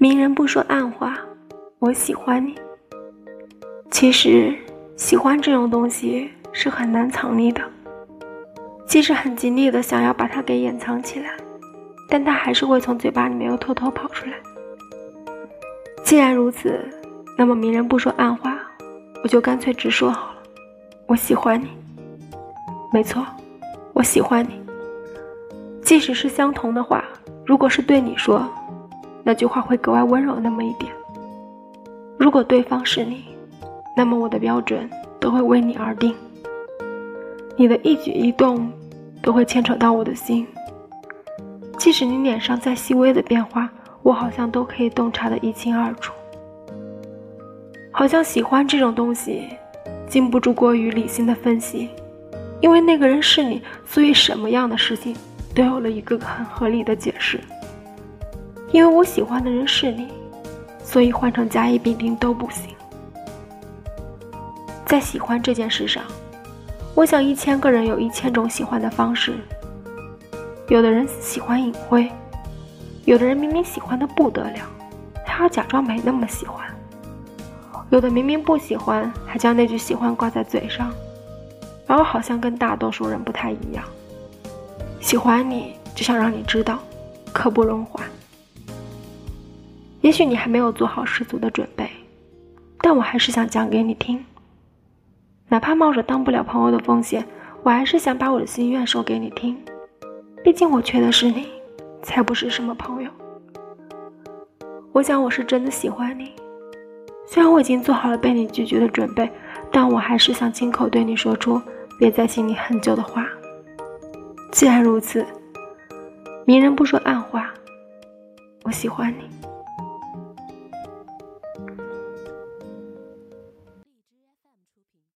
明人不说暗话，我喜欢你。其实，喜欢这种东西是很难藏匿的，即使很尽力的想要把它给掩藏起来，但它还是会从嘴巴里面又偷偷跑出来。既然如此，那么明人不说暗话，我就干脆直说好了，我喜欢你。没错，我喜欢你。即使是相同的话，如果是对你说，那句话会格外温柔那么一点；如果对方是你，那么我的标准都会为你而定。你的一举一动都会牵扯到我的心，即使你脸上再细微的变化，我好像都可以洞察的一清二楚。好像喜欢这种东西，经不住过于理性的分析。因为那个人是你，所以什么样的事情都有了一个很合理的解释。因为我喜欢的人是你，所以换成甲乙丙丁都不行。在喜欢这件事上，我想一千个人有一千种喜欢的方式。有的人喜欢隐晦，有的人明明喜欢的不得了，还要假装没那么喜欢；有的明明不喜欢，还将那句喜欢挂在嘴上。然后好像跟大多数人不太一样，喜欢你就想让你知道，刻不容缓。也许你还没有做好十足的准备，但我还是想讲给你听。哪怕冒着当不了朋友的风险，我还是想把我的心愿说给你听。毕竟我缺的是你，才不是什么朋友。我想我是真的喜欢你，虽然我已经做好了被你拒绝的准备，但我还是想亲口对你说出。憋在心里很久的话，既然如此，明人不说暗话，我喜欢你。